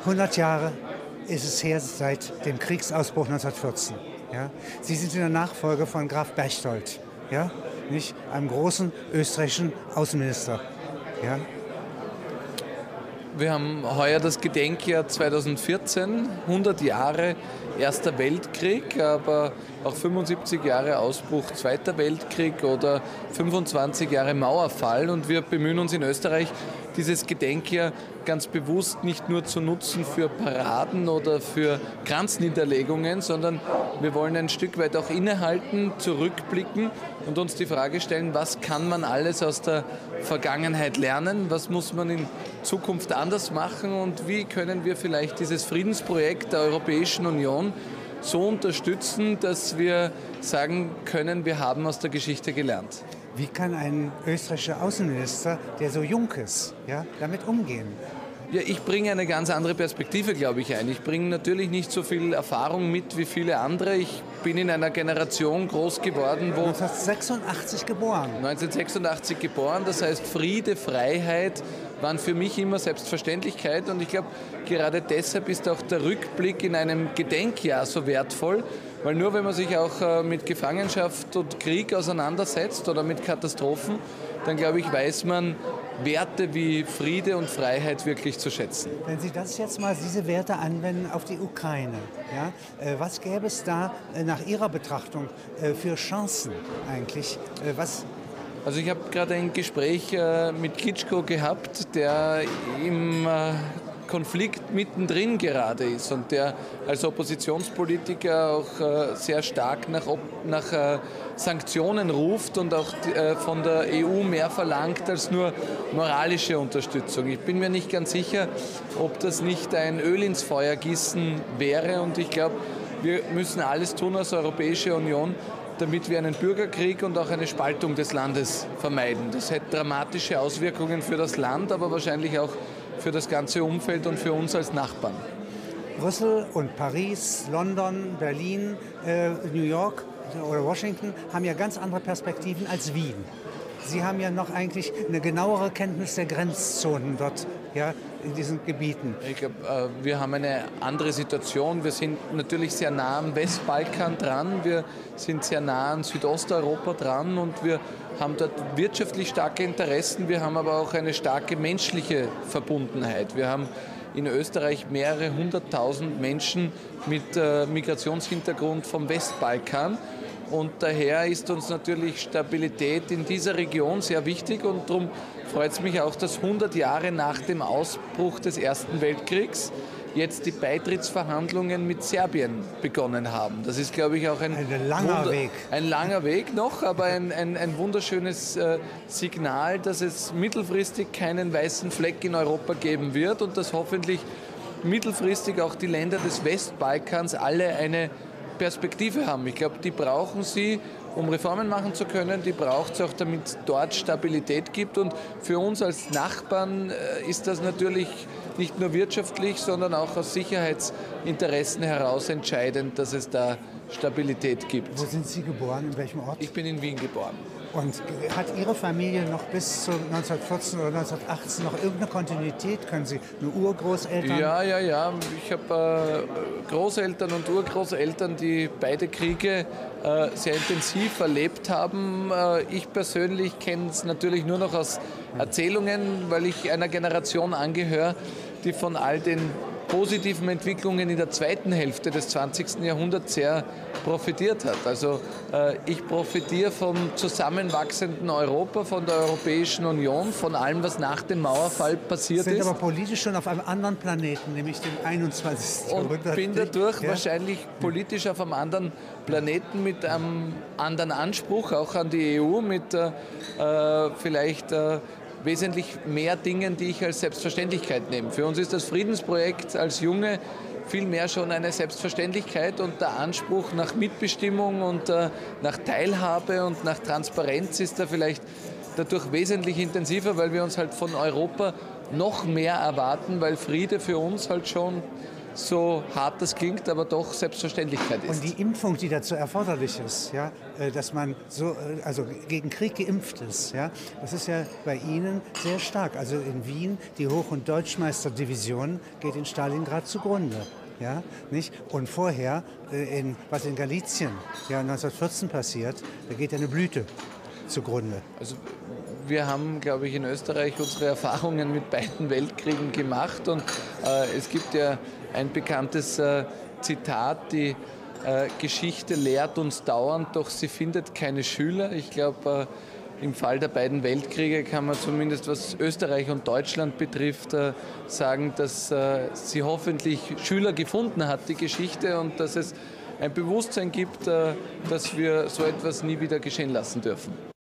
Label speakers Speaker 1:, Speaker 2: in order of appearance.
Speaker 1: 100 Jahre ist es her seit dem Kriegsausbruch 1914. Ja? Sie sind in der Nachfolge von Graf Berchtold, ja? nicht? einem großen österreichischen Außenminister. Ja?
Speaker 2: Wir haben heuer das Gedenkjahr 2014, 100 Jahre Erster Weltkrieg, aber auch 75 Jahre Ausbruch Zweiter Weltkrieg oder 25 Jahre Mauerfall. Und wir bemühen uns in Österreich, dieses Gedenkjahr ganz bewusst nicht nur zu nutzen für Paraden oder für Kranzniederlegungen, sondern wir wollen ein Stück weit auch innehalten, zurückblicken und uns die Frage stellen, was kann man alles aus der Vergangenheit lernen, was muss man in Zukunft anders machen? Und wie können wir vielleicht dieses Friedensprojekt der Europäischen Union so unterstützen, dass wir sagen können, wir haben aus der Geschichte gelernt.
Speaker 1: Wie kann ein österreichischer Außenminister, der so jung ist, ja, damit umgehen?
Speaker 2: Ja, ich bringe eine ganz andere Perspektive, glaube ich, ein. Ich bringe natürlich nicht so viel Erfahrung mit wie viele andere. Ich bin in einer Generation groß geworden, wo...
Speaker 1: 1986 geboren.
Speaker 2: 1986 geboren, das heißt Friede, Freiheit, waren für mich immer Selbstverständlichkeit und ich glaube, gerade deshalb ist auch der Rückblick in einem Gedenkjahr so wertvoll, weil nur wenn man sich auch äh, mit Gefangenschaft und Krieg auseinandersetzt oder mit Katastrophen, dann glaube ich, weiß man, Werte wie Friede und Freiheit wirklich zu schätzen.
Speaker 1: Wenn Sie das jetzt mal, diese Werte anwenden auf die Ukraine, ja, äh, was gäbe es da äh, nach Ihrer Betrachtung für Chancen eigentlich? Was
Speaker 2: also ich habe gerade ein Gespräch äh, mit Kitschko gehabt, der im äh, Konflikt mittendrin gerade ist und der als Oppositionspolitiker auch äh, sehr stark nach, nach Sanktionen ruft und auch von der EU mehr verlangt als nur moralische Unterstützung. Ich bin mir nicht ganz sicher, ob das nicht ein Öl ins Feuer gießen wäre und ich glaube, wir müssen alles tun als Europäische Union, damit wir einen Bürgerkrieg und auch eine Spaltung des Landes vermeiden. Das hätte dramatische Auswirkungen für das Land, aber wahrscheinlich auch für das ganze Umfeld und für uns als Nachbarn.
Speaker 1: Brüssel und Paris, London, Berlin, äh, New York oder Washington haben ja ganz andere Perspektiven als Wien. Sie haben ja noch eigentlich eine genauere Kenntnis der Grenzzonen dort ja, in diesen Gebieten.
Speaker 2: Ich glaube, äh, wir haben eine andere Situation. Wir sind natürlich sehr nah am Westbalkan dran, wir sind sehr nah an Südosteuropa dran und wir haben dort wirtschaftlich starke Interessen. Wir haben aber auch eine starke menschliche Verbundenheit. Wir haben in Österreich mehrere hunderttausend Menschen mit äh, Migrationshintergrund vom Westbalkan. Und daher ist uns natürlich Stabilität in dieser Region sehr wichtig und darum freut es mich auch, dass 100 Jahre nach dem Ausbruch des Ersten Weltkriegs jetzt die Beitrittsverhandlungen mit Serbien begonnen haben. Das ist, glaube ich, auch ein,
Speaker 1: ein langer Wunder Weg.
Speaker 2: Ein langer Weg noch, aber ein, ein, ein wunderschönes äh, Signal, dass es mittelfristig keinen weißen Fleck in Europa geben wird und dass hoffentlich mittelfristig auch die Länder des Westbalkans alle eine Perspektive haben. Ich glaube, die brauchen sie, um Reformen machen zu können. Die braucht es auch, damit es dort Stabilität gibt. Und für uns als Nachbarn äh, ist das natürlich nicht nur wirtschaftlich, sondern auch aus Sicherheitsinteressen heraus entscheidend, dass es da Stabilität gibt.
Speaker 1: Wo sind Sie geboren? In welchem Ort?
Speaker 2: Ich bin in Wien geboren.
Speaker 1: Und hat Ihre Familie noch bis zu 1914 oder 1918 noch irgendeine Kontinuität? Können Sie eine Urgroßeltern?
Speaker 2: Ja, ja, ja. Ich habe äh, Großeltern und Urgroßeltern, die beide Kriege äh, sehr intensiv erlebt haben. Äh, ich persönlich kenne es natürlich nur noch aus Erzählungen, weil ich einer Generation angehöre, die von all den positiven Entwicklungen in der zweiten Hälfte des 20. Jahrhunderts sehr profitiert hat. Also äh, ich profitiere vom zusammenwachsenden Europa, von der Europäischen Union, von allem, was nach dem Mauerfall passiert
Speaker 1: sind
Speaker 2: ist.
Speaker 1: Sind aber politisch schon auf einem anderen Planeten, nämlich dem 21.
Speaker 2: Jahrhundert. Und bin dadurch ja. wahrscheinlich politisch auf einem anderen Planeten mit einem anderen Anspruch, auch an die EU, mit äh, äh vielleicht äh, wesentlich mehr Dingen, die ich als Selbstverständlichkeit nehme. Für uns ist das Friedensprojekt als Junge vielmehr schon eine Selbstverständlichkeit und der Anspruch nach Mitbestimmung und äh, nach Teilhabe und nach Transparenz ist da vielleicht dadurch wesentlich intensiver, weil wir uns halt von Europa noch mehr erwarten, weil Friede für uns halt schon so hart das klingt, aber doch Selbstverständlichkeit ist.
Speaker 1: Und die Impfung, die dazu erforderlich ist, ja, äh, dass man so, äh, also gegen Krieg geimpft ist, ja, das ist ja bei Ihnen sehr stark. Also in Wien, die Hoch- und Deutschmeisterdivision geht in Stalingrad zugrunde. Ja, nicht? Und vorher, äh, in, was in Galizien ja, 1914 passiert, da geht eine Blüte zugrunde.
Speaker 2: Also wir haben, glaube ich, in Österreich unsere Erfahrungen mit beiden Weltkriegen gemacht und äh, es gibt ja ein bekanntes äh, Zitat, die äh, Geschichte lehrt uns dauernd, doch sie findet keine Schüler. Ich glaube, äh, im Fall der beiden Weltkriege kann man zumindest, was Österreich und Deutschland betrifft, äh, sagen, dass äh, sie hoffentlich Schüler gefunden hat, die Geschichte, und dass es ein Bewusstsein gibt, dass wir so etwas nie wieder geschehen lassen dürfen.